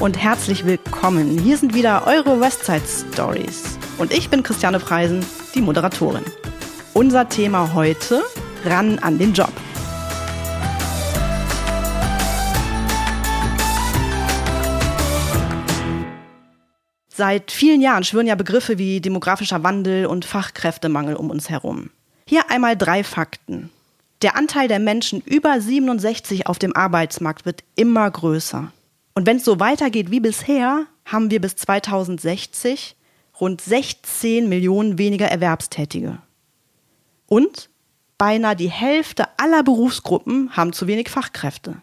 und herzlich willkommen. Hier sind wieder eure Westside Stories. Und ich bin Christiane Preisen, die Moderatorin. Unser Thema heute, ran an den Job. Seit vielen Jahren schwören ja Begriffe wie demografischer Wandel und Fachkräftemangel um uns herum. Hier einmal drei Fakten. Der Anteil der Menschen über 67 auf dem Arbeitsmarkt wird immer größer. Und wenn es so weitergeht wie bisher, haben wir bis 2060 rund 16 Millionen weniger Erwerbstätige. Und beinahe die Hälfte aller Berufsgruppen haben zu wenig Fachkräfte.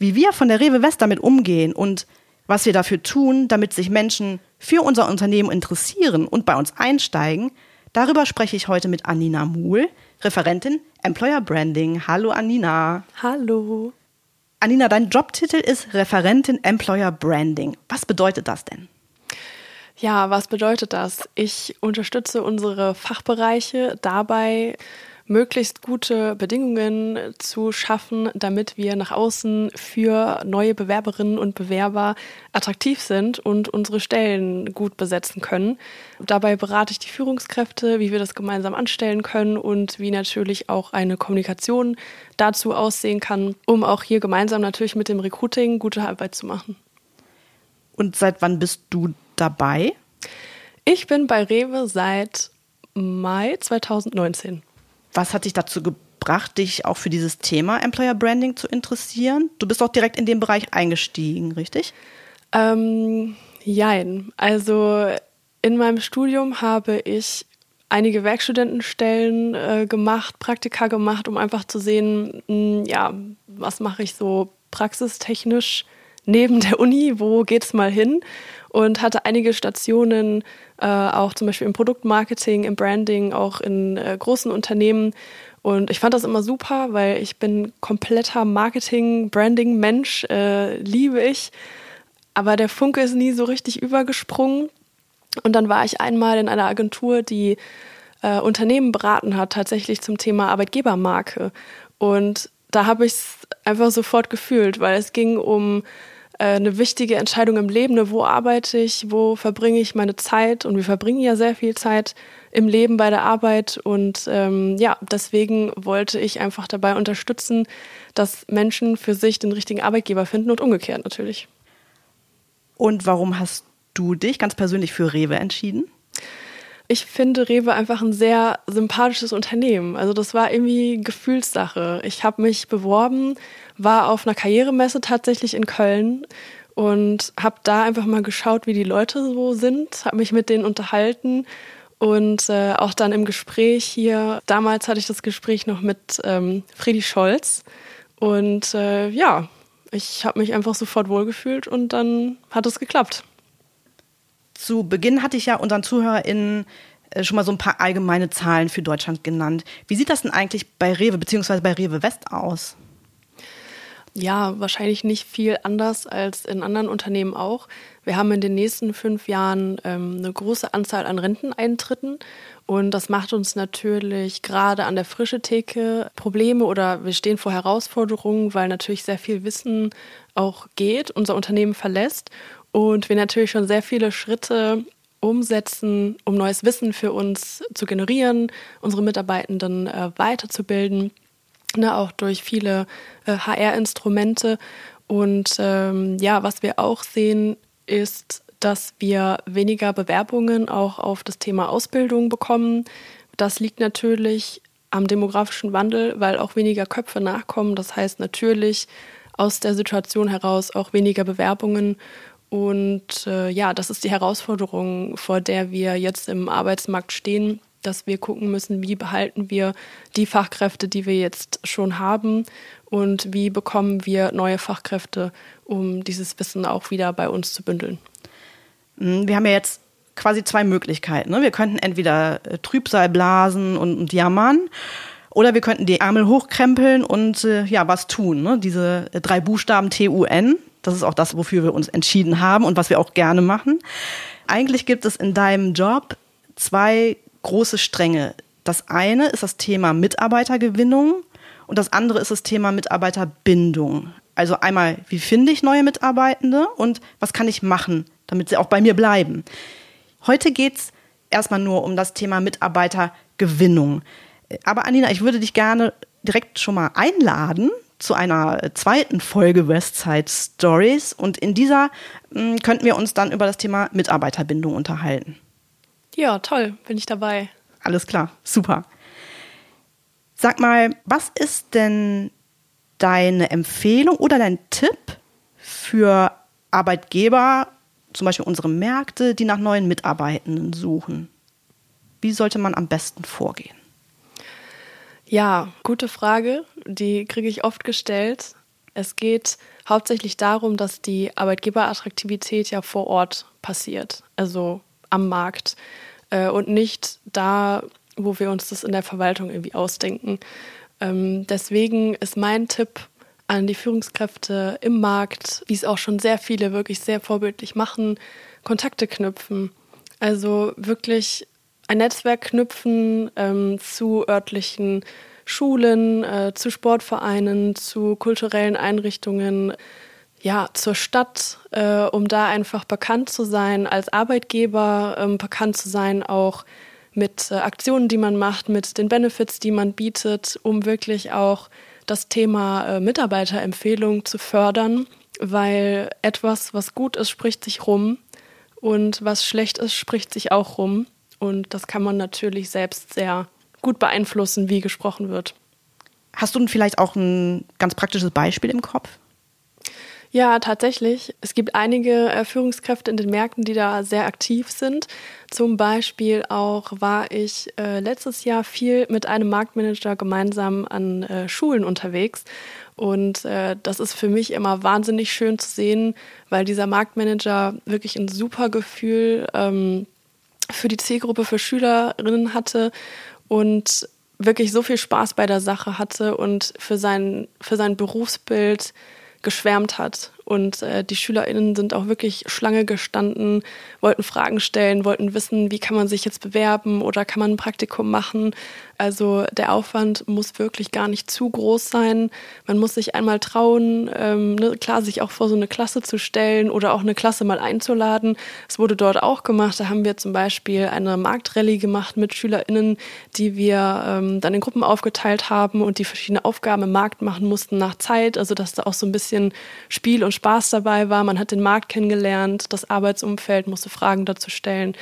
Wie wir von der Rewe West damit umgehen und was wir dafür tun, damit sich Menschen für unser Unternehmen interessieren und bei uns einsteigen, darüber spreche ich heute mit Anina Muhl, Referentin Employer Branding. Hallo Anina. Hallo. Anina, dein Jobtitel ist Referentin Employer Branding. Was bedeutet das denn? Ja, was bedeutet das? Ich unterstütze unsere Fachbereiche dabei, möglichst gute Bedingungen zu schaffen, damit wir nach außen für neue Bewerberinnen und Bewerber attraktiv sind und unsere Stellen gut besetzen können. Dabei berate ich die Führungskräfte, wie wir das gemeinsam anstellen können und wie natürlich auch eine Kommunikation dazu aussehen kann, um auch hier gemeinsam natürlich mit dem Recruiting gute Arbeit zu machen. Und seit wann bist du dabei? Ich bin bei Rewe seit Mai 2019. Was hat dich dazu gebracht, dich auch für dieses Thema Employer Branding zu interessieren? Du bist auch direkt in den Bereich eingestiegen, richtig? Ähm, jein. Also in meinem Studium habe ich einige Werkstudentenstellen äh, gemacht, Praktika gemacht, um einfach zu sehen, mh, hm, ja, was mache ich so praxistechnisch neben der Uni, wo geht's mal hin? Und hatte einige Stationen äh, auch zum Beispiel im Produktmarketing, im Branding, auch in äh, großen Unternehmen. Und ich fand das immer super, weil ich bin kompletter Marketing-Branding-Mensch, äh, liebe ich. Aber der Funke ist nie so richtig übergesprungen. Und dann war ich einmal in einer Agentur, die äh, Unternehmen beraten hat, tatsächlich zum Thema Arbeitgebermarke. Und da habe ich es einfach sofort gefühlt, weil es ging um eine wichtige Entscheidung im Leben. Ne? Wo arbeite ich? Wo verbringe ich meine Zeit? Und wir verbringen ja sehr viel Zeit im Leben bei der Arbeit. Und ähm, ja, deswegen wollte ich einfach dabei unterstützen, dass Menschen für sich den richtigen Arbeitgeber finden und umgekehrt natürlich. Und warum hast du dich ganz persönlich für Rewe entschieden? Ich finde Rewe einfach ein sehr sympathisches Unternehmen. Also das war irgendwie Gefühlssache. Ich habe mich beworben, war auf einer Karrieremesse tatsächlich in Köln und habe da einfach mal geschaut, wie die Leute so sind, habe mich mit denen unterhalten und äh, auch dann im Gespräch hier, damals hatte ich das Gespräch noch mit ähm, Friedi Scholz und äh, ja, ich habe mich einfach sofort wohlgefühlt und dann hat es geklappt. Zu Beginn hatte ich ja unseren ZuhörerInnen äh, schon mal so ein paar allgemeine Zahlen für Deutschland genannt. Wie sieht das denn eigentlich bei Rewe bzw. bei Rewe West aus? Ja, wahrscheinlich nicht viel anders als in anderen Unternehmen auch. Wir haben in den nächsten fünf Jahren ähm, eine große Anzahl an Renteneintritten und das macht uns natürlich gerade an der frische Theke Probleme oder wir stehen vor Herausforderungen, weil natürlich sehr viel Wissen auch geht, unser Unternehmen verlässt und wir natürlich schon sehr viele Schritte umsetzen, um neues Wissen für uns zu generieren, unsere Mitarbeitenden äh, weiterzubilden ne, auch durch viele äh, HR-Instrumente. Und ähm, ja, was wir auch sehen, ist, dass wir weniger Bewerbungen auch auf das Thema Ausbildung bekommen. Das liegt natürlich am demografischen Wandel, weil auch weniger Köpfe nachkommen. Das heißt natürlich aus der Situation heraus auch weniger Bewerbungen. Und äh, ja, das ist die Herausforderung, vor der wir jetzt im Arbeitsmarkt stehen, dass wir gucken müssen, wie behalten wir die Fachkräfte, die wir jetzt schon haben und wie bekommen wir neue Fachkräfte, um dieses Wissen auch wieder bei uns zu bündeln. Mhm, wir haben ja jetzt quasi zwei Möglichkeiten. Ne? Wir könnten entweder äh, Trübsal blasen und, jammern oder wir könnten die Ärmel hochkrempeln und äh, ja, was tun. Ne? Diese drei Buchstaben T-U-N, das ist auch das, wofür wir uns entschieden haben und was wir auch gerne machen. Eigentlich gibt es in deinem Job zwei große Stränge. Das eine ist das Thema Mitarbeitergewinnung und das andere ist das Thema Mitarbeiterbindung. Also einmal, wie finde ich neue Mitarbeitende und was kann ich machen, damit sie auch bei mir bleiben. Heute geht es erstmal nur um das Thema Mitarbeitergewinnung. Aber Anina, ich würde dich gerne direkt schon mal einladen zu einer zweiten Folge Westside Stories und in dieser mh, hm, könnten wir uns dann über das Thema Mitarbeiterbindung unterhalten. Ja, toll, bin ich dabei. Alles klar, super. Sag mal, was ist denn deine Empfehlung oder dein Tipp für Arbeitgeber, zum Beispiel unsere Märkte, die nach neuen Mitarbeitenden suchen? Wie sollte man am besten vorgehen? Ja, gute Frage. Die kriege ich oft gestellt. Es geht hauptsächlich darum, dass die Arbeitgeberattraktivität ja vor Ort passiert, also am Markt äh, und nicht da, wo wir uns das in der Verwaltung irgendwie ausdenken. Ähm, deswegen ist mein Tipp an die Führungskräfte im Markt, wie es auch schon sehr viele wirklich sehr vorbildlich machen, Kontakte knüpfen. Also wirklich ein Netzwerk knüpfen ähm, zu örtlichen Schulen, äh, zu Sportvereinen, zu kulturellen Einrichtungen, ja, zur Stadt, äh, um da einfach bekannt zu sein als Arbeitgeber, ähm, bekannt zu sein auch mit äh, Aktionen, die man macht, mit den Benefits, die man bietet, um wirklich auch das Thema äh, Mitarbeiterempfehlung zu fördern, weil etwas, was gut ist, spricht sich rum und was schlecht ist, spricht sich auch rum. Und das kann man natürlich selbst sehr gut beeinflussen, wie gesprochen wird. Hast du vielleicht auch ein ganz praktisches Beispiel im Kopf? Ja, tatsächlich. Es gibt einige äh, Führungskräfte in den Märkten, die da sehr aktiv sind. Zum Beispiel auch war ich äh, letztes Jahr viel mit einem Marktmanager gemeinsam an äh, Schulen unterwegs. Und äh, das ist für mich immer wahnsinnig schön zu sehen, weil dieser Marktmanager wirklich ein super Gefühl ähm, für die Zielgruppe, für Schülerinnen hatte und wirklich so viel Spaß bei der Sache hatte und für sein, für sein Berufsbild geschwärmt hat. Und äh, die SchülerInnen sind auch wirklich Schlange gestanden, wollten Fragen stellen, wollten wissen, wie kann man sich jetzt bewerben oder kann man ein Praktikum machen. Also der Aufwand muss wirklich gar nicht zu groß sein. Man muss sich einmal trauen, ähm, ne, klar, sich auch vor so eine Klasse zu stellen oder auch eine Klasse mal einzuladen. Es wurde dort auch gemacht. Da haben wir zum Beispiel eine Marktrallye gemacht mit SchülerInnen, die wir ähm, dann in Gruppen aufgeteilt haben und die verschiedene Aufgaben im Markt machen mussten nach Zeit. Also dass da auch so ein bisschen Spiel und Spaß dabei war. Man hat den Markt kennengelernt, das Arbeitsumfeld, musste Fragen dazu stellen.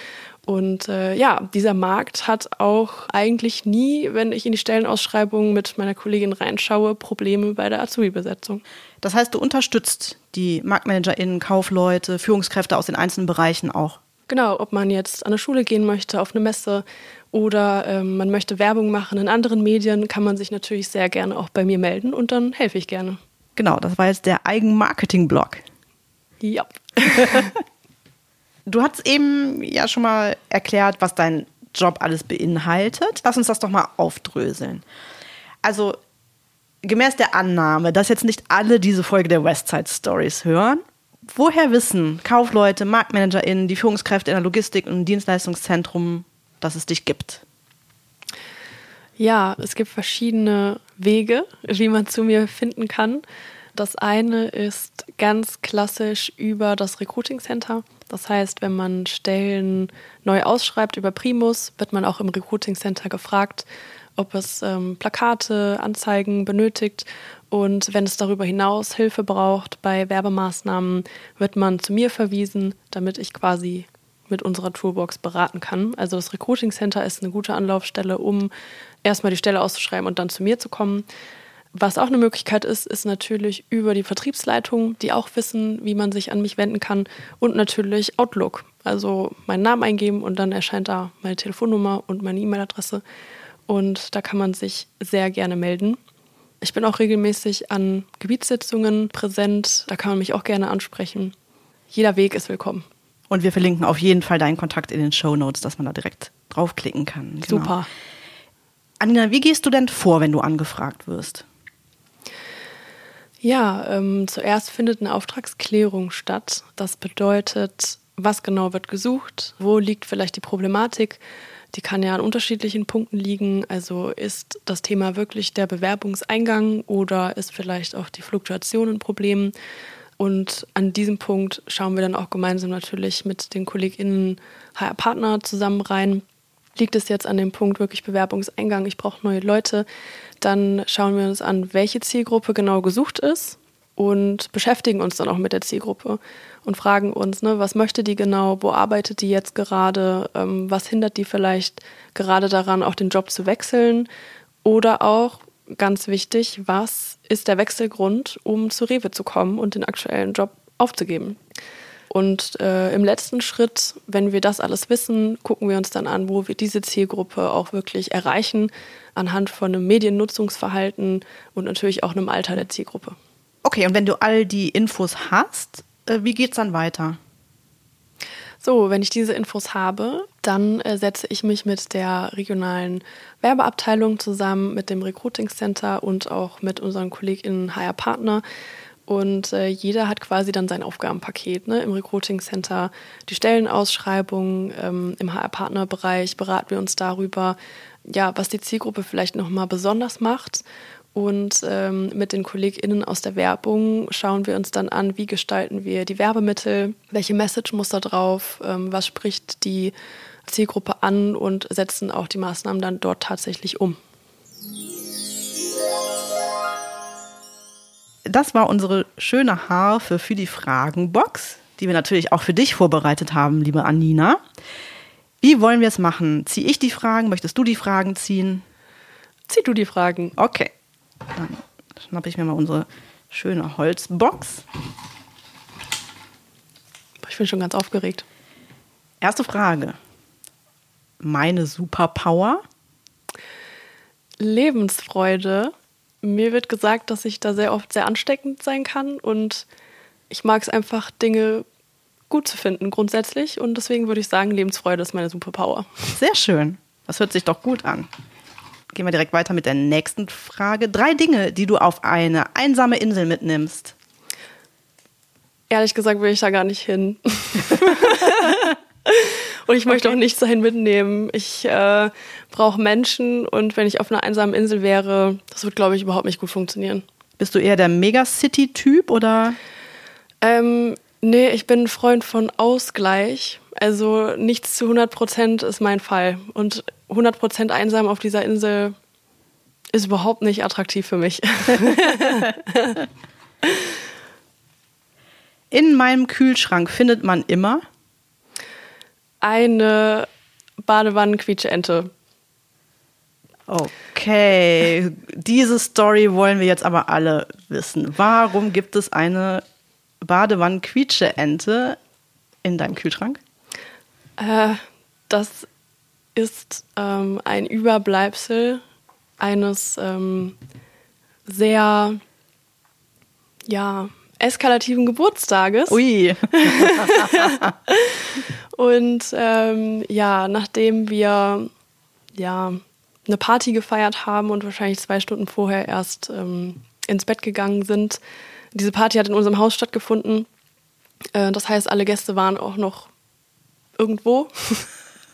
Und äh, ja, dieser Markt hat auch eigentlich nie, wenn ich in die Stellenausschreibung mit meiner Kollegin reinschaue, Probleme bei der Azubi-Besetzung. Das heißt, du unterstützt die MarktmanagerInnen, Kaufleute, Führungskräfte aus den einzelnen Bereichen auch. Genau, ob man jetzt an eine Schule gehen möchte, auf eine Messe oder ähm, man möchte Werbung machen in anderen Medien, kann man sich natürlich sehr gerne auch bei mir melden und dann helfe ich gerne. Genau, das war jetzt der Eigenmarketing-Blog. Ja. du hast eben ja schon mal erklärt, was dein Job alles beinhaltet. Lass uns das doch mal aufdröseln. Also, gemäß der Annahme, dass jetzt nicht alle diese Folge der Westside Stories hören, woher wissen Kaufleute, MarktmanagerInnen, die Führungskräfte in der Logistik und im Dienstleistungszentrum, dass es dich gibt? Ja, es gibt verschiedene Wege, wie man zu mir finden kann. Das eine ist ganz klassisch über das Recruiting Center. Das heißt, wenn man Stellen neu ausschreibt über Primus, wird man auch im Recruiting Center gefragt, ob es ähm, Plakate, Anzeigen benötigt. Und wenn es darüber hinaus Hilfe braucht bei Werbemaßnahmen, wird man zu mir verwiesen, damit ich quasi mit unserer Toolbox beraten kann. Also das Recruiting Center ist eine gute Anlaufstelle, um erstmal die Stelle auszuschreiben und dann zu mir zu kommen. Was auch eine Möglichkeit ist, ist natürlich über die Vertriebsleitung, die auch wissen, wie man sich an mich wenden kann. Und natürlich Outlook. Also meinen Namen eingeben und dann erscheint da meine Telefonnummer und meine E-Mail-Adresse. Und da kann man sich sehr gerne melden. Ich bin auch regelmäßig an Gebietssitzungen präsent. Da kann man mich auch gerne ansprechen. Jeder Weg ist willkommen. Und wir verlinken auf jeden Fall deinen Kontakt in den Show Notes, dass man da direkt draufklicken kann. Genau. Super. Anina, wie gehst du denn vor, wenn du angefragt wirst? Ja, ähm, zuerst findet eine Auftragsklärung statt. Das bedeutet, was genau wird gesucht, wo liegt vielleicht die Problematik, Die kann ja an unterschiedlichen Punkten liegen. Also ist das Thema wirklich der Bewerbungseingang oder ist vielleicht auch die Fluktuation ein Problem? Und an diesem Punkt schauen wir dann auch gemeinsam natürlich mit den KollegInnen HR-Partner zusammen rein. Liegt es jetzt an dem Punkt wirklich Bewerbungseingang, ich brauche neue Leute, dann schauen wir uns an, welche Zielgruppe genau gesucht ist und beschäftigen uns dann auch mit der Zielgruppe und fragen uns, ne, was möchte die genau, wo arbeitet die jetzt gerade, ähm, was hindert die vielleicht gerade daran, auch den Job zu wechseln oder auch, ganz wichtig, was ist der Wechselgrund, um zu Rewe zu kommen und den aktuellen Job aufzugeben. Und äh, im letzten Schritt, wenn wir das alles wissen, gucken wir uns dann an, wo wir diese Zielgruppe auch wirklich erreichen, anhand von einem Mediennutzungsverhalten und natürlich auch einem Alter der Zielgruppe. Okay, und wenn du all die Infos hast, äh, wie geht's dann weiter? So, wenn ich diese Infos habe, dann äh, setze ich mich mit der regionalen Werbeabteilung zusammen, mit dem Recruiting Center und auch mit unseren KollegInnen HR Partner. Und äh, jeder hat quasi dann sein Aufgabenpaket. Ne? Im Recruiting Center die Stellenausschreibung, ähm, im HR-Partnerbereich beraten wir uns darüber, ja, was die Zielgruppe vielleicht nochmal besonders macht und ähm, mit den KollegInnen aus der Werbung schauen wir uns dann an, wie gestalten wir die Werbemittel, welche Message muss da drauf, ähm, was spricht die Zielgruppe an und setzen auch die Maßnahmen dann dort tatsächlich um. Das war unsere schöne Harfe für die Fragenbox, die wir natürlich auch für dich vorbereitet haben, liebe Anina. Wie wollen wir es machen? Ziehe ich die Fragen? Möchtest du die Fragen ziehen? Zieh du die Fragen. Okay. Dann schnappe ich mir mal unsere schöne Holzbox. Ich bin schon ganz aufgeregt. Erste Frage. Meine Superpower? Lebensfreude. Mir wird gesagt, dass ich da sehr oft sehr ansteckend sein kann und ich mag es einfach, Dinge gut zu finden grundsätzlich und deswegen würde ich sagen, Lebensfreude ist meine Superpower. Sehr schön. Das hört sich doch gut an gehen wir direkt weiter mit der nächsten Frage. Drei Dinge, die du auf eine einsame Insel mitnimmst. Ehrlich gesagt will ich da gar nicht hin. und ich möchte okay. auch nichts dahin mitnehmen. Ich äh, brauche Menschen und wenn ich auf einer einsamen Insel wäre, das wird, glaube ich, überhaupt nicht gut funktionieren. Bist du eher der Megacity-Typ oder? Ähm, nee, ich bin ein Freund von Ausgleich. Also nichts zu 100 Prozent ist mein Fall. Und 100 Prozent einsam auf dieser Insel ist überhaupt nicht attraktiv für mich. In meinem Kühlschrank findet man immer eine Badewannenquietscheente. Okay, diese Story wollen wir jetzt aber alle wissen. Warum gibt es eine Badewannenquietscheente in deinem Kühlschrank? Äh, das ist ähm, ein Überbleibsel eines ähm, sehr ja, eskalativen Geburtstages. Ui. und ähm, ja, nachdem wir ja eine Party gefeiert haben und wahrscheinlich zwei Stunden vorher erst ähm, ins Bett gegangen sind, diese Party hat in unserem Haus stattgefunden. Äh, das heißt, alle Gäste waren auch noch irgendwo.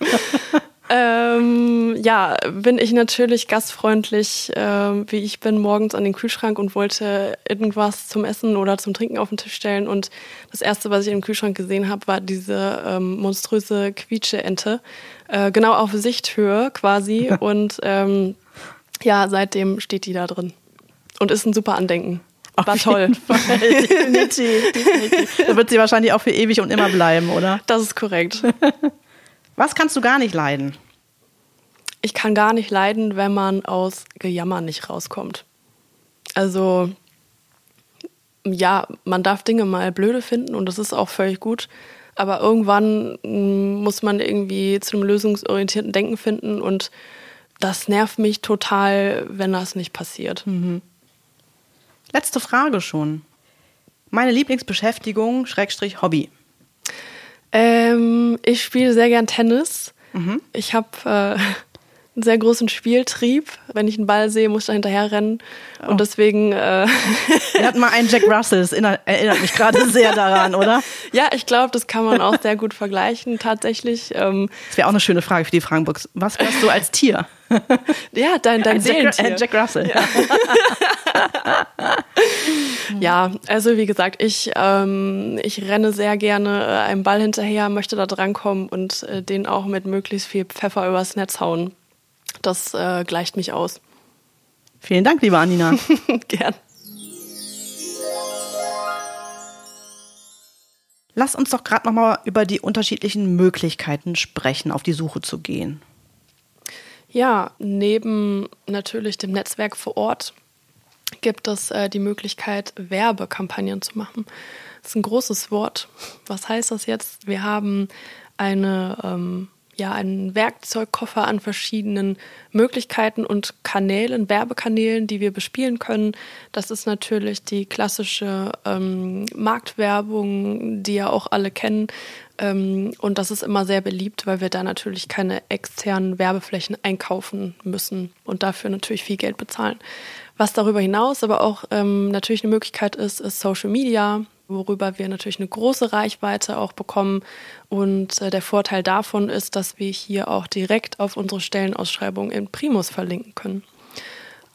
ähm, ja, bin ich natürlich gastfreundlich, äh, wie ich bin, morgens an den Kühlschrank und wollte irgendwas zum Essen oder zum Trinken auf den Tisch stellen. Und das Erste, was ich im Kühlschrank gesehen habe, war diese ähm, monströse Quietsche-Ente. Äh, genau auf Sichthöhe quasi. und ähm, ja, seitdem steht die da drin. Und ist ein super Andenken. War toll. definitiv, definitiv. Da wird sie wahrscheinlich auch für ewig und immer bleiben, oder? Das ist korrekt. Was kannst du gar nicht leiden? Ich kann gar nicht leiden, wenn man aus Gejammer nicht rauskommt. Also, ja, man darf Dinge mal blöde finden und das ist auch völlig gut. Aber irgendwann mm, muss man irgendwie zu einem lösungsorientierten Denken finden und das nervt mich total, wenn das nicht passiert. Mhm. Letzte Frage schon. Meine Lieblingsbeschäftigung, Schrägstrich Hobby. Ähm, ich spiele sehr gern Tennis. Mhm. Ich habe äh, einen sehr großen Spieltrieb. Wenn ich einen Ball sehe, muss ich da hinterher rennen. Und oh. deswegen. Äh Wir hatten mal einen Jack Russell, das erinnert mich gerade sehr daran, oder? Ja, ich glaube, das kann man auch sehr gut vergleichen, tatsächlich. Ähm, das wäre auch eine schöne Frage für die Fragenbox. Was wärst du als Tier? Ja, dein, dein Jack, äh, Jack, Russell. Ja. ja. also wie gesagt, ich, ähm, ich renne sehr gerne äh, einem Ball hinterher, möchte da drankommen und äh, den auch mit möglichst viel Pfeffer übers Netz hauen. Das äh, gleicht mich aus. Vielen Dank, liebe Anina. Gern. Lass uns doch gerade noch mal über die unterschiedlichen Möglichkeiten sprechen, auf die Suche zu gehen. Ja, neben natürlich dem Netzwerk vor Ort gibt es äh, die Möglichkeit, Werbekampagnen zu machen. Das ist ein großes Wort. Was heißt das jetzt? Wir haben eine ähm, ja einen Werkzeugkoffer an verschiedenen Möglichkeiten und Kanälen, Werbekanälen, die wir bespielen können. Das ist natürlich die klassische ähm, Marktwerbung, die ja auch alle kennen. Ähm, und das ist immer sehr beliebt, weil wir da natürlich keine externen Werbeflächen einkaufen müssen und dafür natürlich viel Geld bezahlen. Was darüber hinaus aber auch ähm, natürlich eine Möglichkeit ist, ist Social Media worüber wir natürlich eine große Reichweite auch bekommen. Und äh, der Vorteil davon ist, dass wir hier auch direkt auf unsere Stellenausschreibung in Primus verlinken können.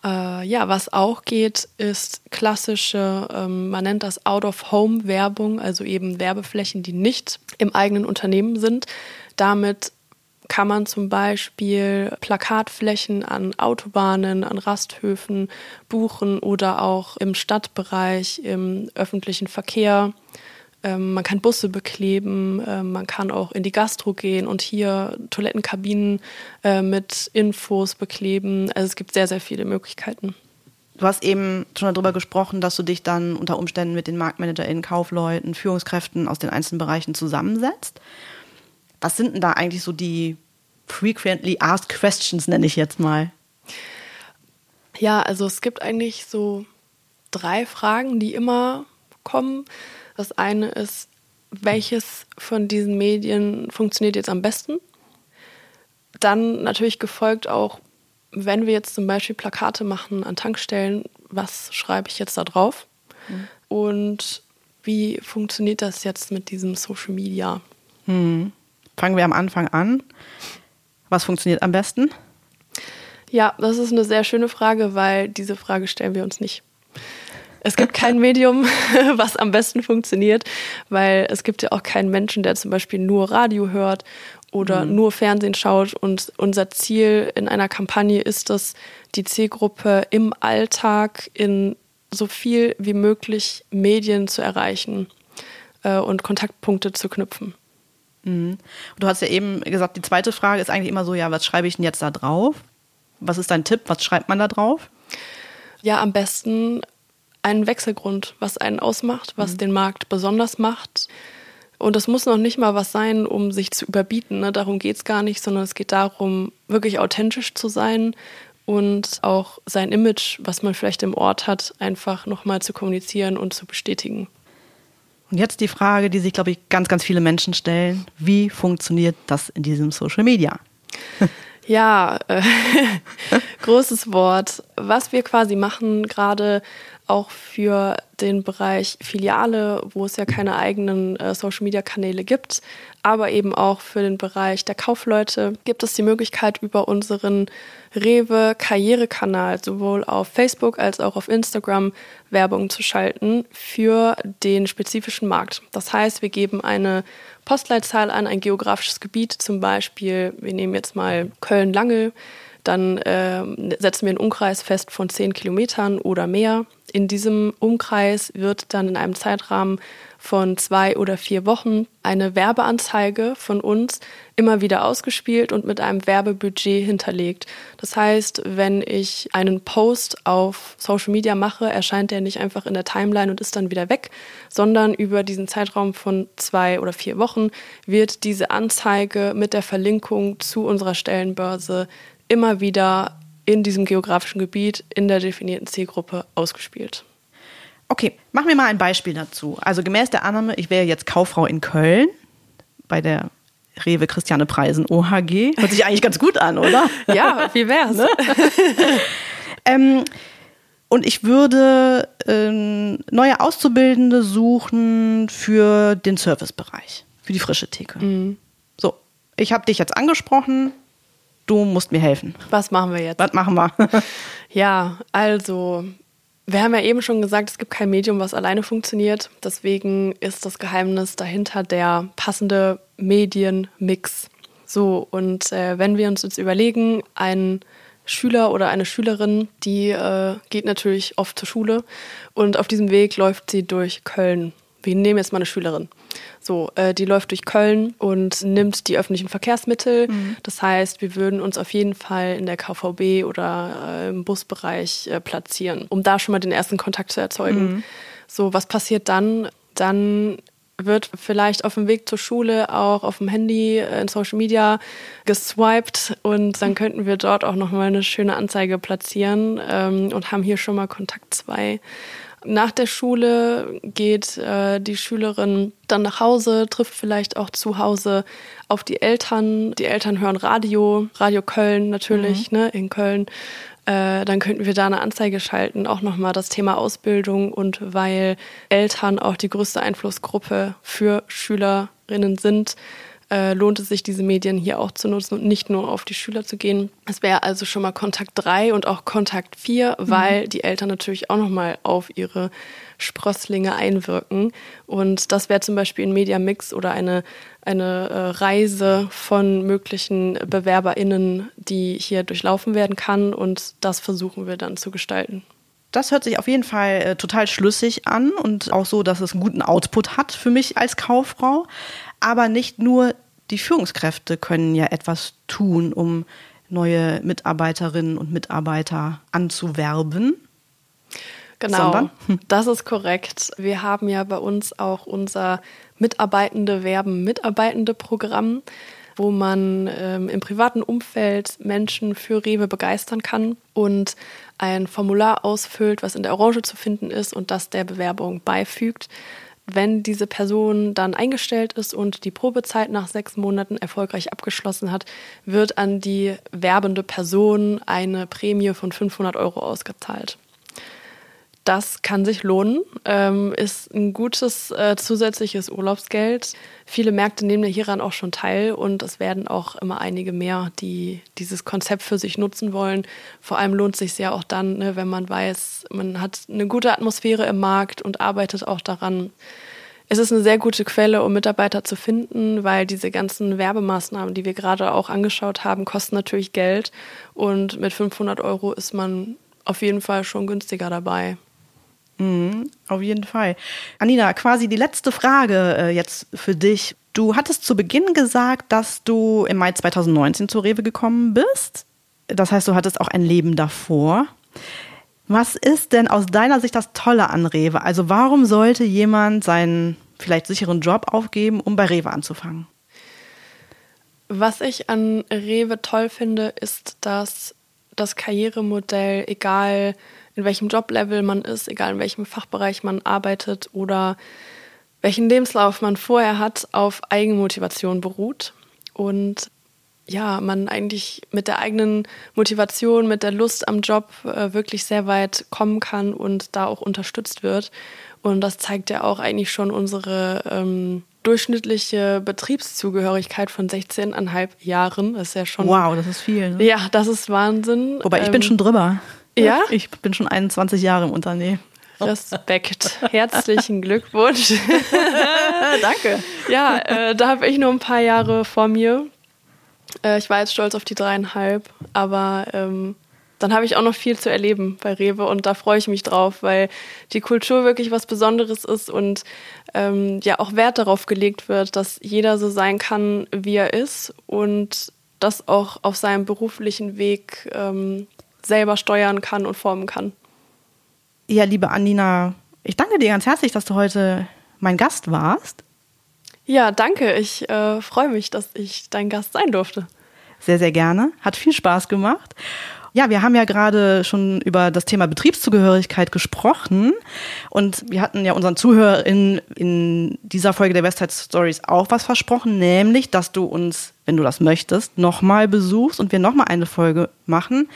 Äh, ja, was auch geht, ist klassische, ähm, man nennt das Out-of-Home-Werbung, also eben Werbeflächen, die nicht im eigenen Unternehmen sind. Damit kann man zum Beispiel Plakatflächen an Autobahnen, an Rasthöfen buchen oder auch im Stadtbereich, im öffentlichen Verkehr. Ähm, man kann Busse bekleben, ähm, man kann auch in die Gastro gehen und hier Toilettenkabinen äh, mit Infos bekleben. Also es gibt sehr, sehr viele Möglichkeiten. Du hast eben schon darüber gesprochen, dass du dich dann unter Umständen mit den MarktmanagerInnen, Kaufleuten, Führungskräften aus den einzelnen Bereichen zusammensetzt. Was sind denn da eigentlich so die frequently asked questions, nenne ich jetzt mal? Ja, also es gibt eigentlich so drei Fragen, die immer kommen. Das eine ist, welches von diesen Medien funktioniert jetzt am besten? Dann natürlich gefolgt auch, wenn wir jetzt zum Beispiel Plakate machen an Tankstellen, was schreibe ich jetzt da drauf? Mhm. Und wie funktioniert das jetzt mit diesem Social Media? Mhm. Fangen wir am Anfang an. Was funktioniert am besten? Ja, das ist eine sehr schöne Frage, weil diese Frage stellen wir uns nicht. Es gibt kein Medium, was am besten funktioniert, weil es gibt ja auch keinen Menschen, der zum Beispiel nur Radio hört oder mhm. nur Fernsehen schaut. Und unser Ziel in einer Kampagne ist es, die Zielgruppe im Alltag in so viel wie möglich Medien zu erreichen äh, und Kontaktpunkte zu knüpfen. Mhm. Du hast ja eben gesagt, die zweite Frage ist eigentlich immer so, ja, was schreibe ich denn jetzt da drauf? Was ist dein Tipp? Was schreibt man da drauf? Ja, am besten einen Wechselgrund, was einen ausmacht, was mhm. den Markt besonders macht. Und das muss noch nicht mal was sein, um sich zu überbieten. Ne? Darum geht es gar nicht, sondern es geht darum, wirklich authentisch zu sein und auch sein Image, was man vielleicht im Ort hat, einfach nochmal zu kommunizieren und zu bestätigen. Und jetzt die Frage, die sich, glaube ich, ganz, ganz viele Menschen stellen. Wie funktioniert das in diesem Social Media? Ja, äh, großes Wort. Was wir quasi machen, gerade auch für den Bereich Filiale, wo es ja keine eigenen äh, Social-Media-Kanäle gibt, aber eben auch für den Bereich der Kaufleute gibt es die Möglichkeit, über unseren Rewe Karrierekanal sowohl auf Facebook als auch auf Instagram Werbung zu schalten für den spezifischen Markt. Das heißt, wir geben eine Postleitzahl an, ein geografisches Gebiet, zum Beispiel, wir nehmen jetzt mal Köln-Lange, dann äh, setzen wir einen Umkreis fest von 10 Kilometern oder mehr. In diesem Umkreis wird dann in einem Zeitrahmen von zwei oder vier Wochen eine Werbeanzeige von uns immer wieder ausgespielt und mit einem Werbebudget hinterlegt. Das heißt, wenn ich einen Post auf Social Media mache, erscheint der nicht einfach in der Timeline und ist dann wieder weg, sondern über diesen Zeitraum von zwei oder vier Wochen wird diese Anzeige mit der Verlinkung zu unserer Stellenbörse immer wieder in diesem geografischen Gebiet in der definierten Zielgruppe ausgespielt. Okay, machen wir mal ein Beispiel dazu. Also gemäß der Annahme, ich wäre jetzt Kauffrau in Köln bei der Rewe Christiane Preisen OHG. Hört sich eigentlich ganz gut an, oder? Ja, wie wär's? Ne? ähm, und ich würde ähm, neue Auszubildende suchen für den Servicebereich, für die frische Theke. Mhm. So, ich habe dich jetzt angesprochen. Du musst mir helfen. Was machen wir jetzt? Was machen wir? ja, also wir haben ja eben schon gesagt, es gibt kein Medium, was alleine funktioniert. Deswegen ist das Geheimnis dahinter der passende Medienmix. So, und äh, wenn wir uns jetzt überlegen, ein Schüler oder eine Schülerin, die äh, geht natürlich oft zur Schule und auf diesem Weg läuft sie durch Köln. Wir nehmen jetzt mal eine Schülerin. So, äh, die läuft durch Köln und nimmt die öffentlichen Verkehrsmittel. Mhm. Das heißt, wir würden uns auf jeden Fall in der KVB oder äh, im Busbereich äh, platzieren, um da schon mal den ersten Kontakt zu erzeugen. Mhm. So, was passiert dann? Dann wird vielleicht auf dem Weg zur Schule auch auf dem Handy äh, in Social Media geswiped und dann könnten wir dort auch nochmal eine schöne Anzeige platzieren ähm, und haben hier schon mal Kontakt 2. Nach der Schule geht äh, die Schülerin dann nach Hause, trifft vielleicht auch zu Hause auf die Eltern. Die Eltern hören Radio, Radio Köln natürlich, mhm. ne, in Köln. Äh, dann könnten wir da eine Anzeige schalten, auch nochmal das Thema Ausbildung und weil Eltern auch die größte Einflussgruppe für Schülerinnen sind, äh, lohnt es sich, diese Medien hier auch zu nutzen und nicht nur auf die Schüler zu gehen. Es wäre also schon mal Kontakt 3 und auch Kontakt 4, mhm. weil die Eltern natürlich auch nochmal auf ihre Sprösslinge einwirken. Und das wäre zum Beispiel ein Mediamix oder eine, eine äh, Reise von möglichen BewerberInnen, die hier durchlaufen werden kann. Und das versuchen wir dann zu gestalten. Das hört sich auf jeden Fall äh, total schlüssig an und auch so, dass es einen guten Output hat für mich als Kauffrau. Aber nicht nur die Führungskräfte können ja etwas tun, um neue Mitarbeiterinnen und Mitarbeiter anzuwerben. Genau, Sondern? das ist korrekt. Wir haben ja bei uns auch unser Mitarbeitende Werben Mitarbeitende Programm, wo man ähm, im privaten Umfeld Menschen für Rewe begeistern kann und ein Formular ausfüllt, was in der Orange zu finden ist und das der Bewerbung beifügt. Wenn diese Person dann eingestellt ist und die Probezeit nach sechs Monaten erfolgreich abgeschlossen hat, wird an die werbende Person eine Prämie von 500 Euro ausgezahlt. Das kann sich lohnen, ähm, ist ein gutes äh, zusätzliches Urlaubsgeld. Viele Märkte nehmen hieran auch schon teil und es werden auch immer einige mehr, die dieses Konzept für sich nutzen wollen. Vor allem lohnt es sich ja auch dann, ne, wenn man weiß, man hat eine gute Atmosphäre im Markt und arbeitet auch daran. Es ist eine sehr gute Quelle, um Mitarbeiter zu finden, weil diese ganzen Werbemaßnahmen, die wir gerade auch angeschaut haben, kosten natürlich Geld und mit 500 Euro ist man auf jeden Fall schon günstiger dabei. Mhm, auf jeden Fall. Anina, quasi die letzte Frage äh, jetzt für dich. Du hattest zu Beginn gesagt, dass du im Mai 2019 zur Rewe gekommen bist. Das heißt, du hattest auch ein Leben davor. Was ist denn aus deiner Sicht das Tolle an Rewe? Also warum sollte jemand seinen vielleicht sicheren Job aufgeben, um bei Rewe anzufangen? Was ich an Rewe toll finde, ist, dass das Karrieremodell, egal in welchem Joblevel man ist, egal in welchem Fachbereich man arbeitet oder welchen Lebenslauf man vorher hat, auf Eigenmotivation beruht. Und ja, man eigentlich mit der eigenen Motivation, mit der Lust am Job äh, wirklich sehr weit kommen kann und da auch unterstützt wird. Und das zeigt ja auch eigentlich schon unsere ähm, durchschnittliche Betriebszugehörigkeit von 16,5 Jahren. Das ist ja schon. Wow, das ist viel. Ne? Ja, das ist Wahnsinn. Wobei ich ähm, bin schon drüber. Ja? Ich bin schon 21 Jahre im Unternehmen. Respekt. Herzlichen Glückwunsch. Danke. Ja, äh, da habe ich nur ein paar Jahre vor mir. Äh, ich war jetzt stolz auf die dreieinhalb, aber ähm, dann habe ich auch noch viel zu erleben bei Rewe und da freue ich mich drauf, weil die Kultur wirklich was Besonderes ist und ähm, ja auch Wert darauf gelegt wird, dass jeder so sein kann, wie er ist und das auch auf seinem beruflichen Weg ähm, selber steuern kann und formen kann. Ja, liebe Anina, ich danke dir ganz herzlich, dass du heute mein Gast warst. Ja, danke. Ich äh, freue mich, dass ich dein Gast sein durfte. Sehr, sehr gerne. Hat viel Spaß gemacht. Ja, wir haben ja gerade schon über das Thema Betriebszugehörigkeit gesprochen und wir hatten ja unseren ZuhörerInnen in dieser Folge der Westside Stories auch was versprochen, nämlich, dass du uns, wenn du das möchtest, nochmal besuchst und wir nochmal eine Folge machen,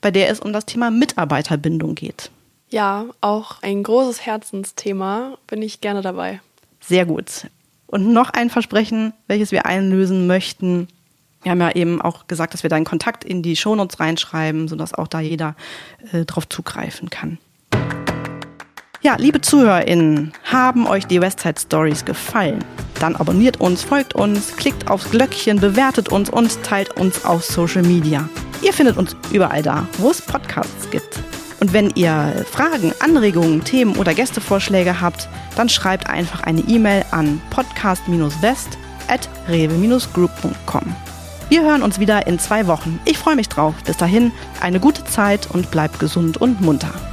bei der es um das Thema Mitarbeiterbindung geht. Ja, auch ein großes Herzensthema, bin ich gerne dabei. Sehr gut. Und noch ein Versprechen, welches wir einlösen möchten. Wir haben ja eben auch gesagt, dass wir deinen Kontakt in die Shownotes reinschreiben, sodass auch da jeder äh, drauf zugreifen kann. Ja, liebe ZuhörerInnen, haben euch die Westside Stories gefallen? Dann abonniert uns, folgt uns, klickt aufs Glöckchen, bewertet uns und teilt uns auf Social Media. Ihr findet uns überall da, wo es Podcasts gibt. Und wenn ihr Fragen, Anregungen, Themen oder Gästevorschläge habt, dann schreibt einfach eine E-Mail an podcast-west at rewe-group.com. Wir hören uns wieder in zwei Wochen. Ich freue mich drauf. Bis dahin, eine gute Zeit und bleibt gesund und munter.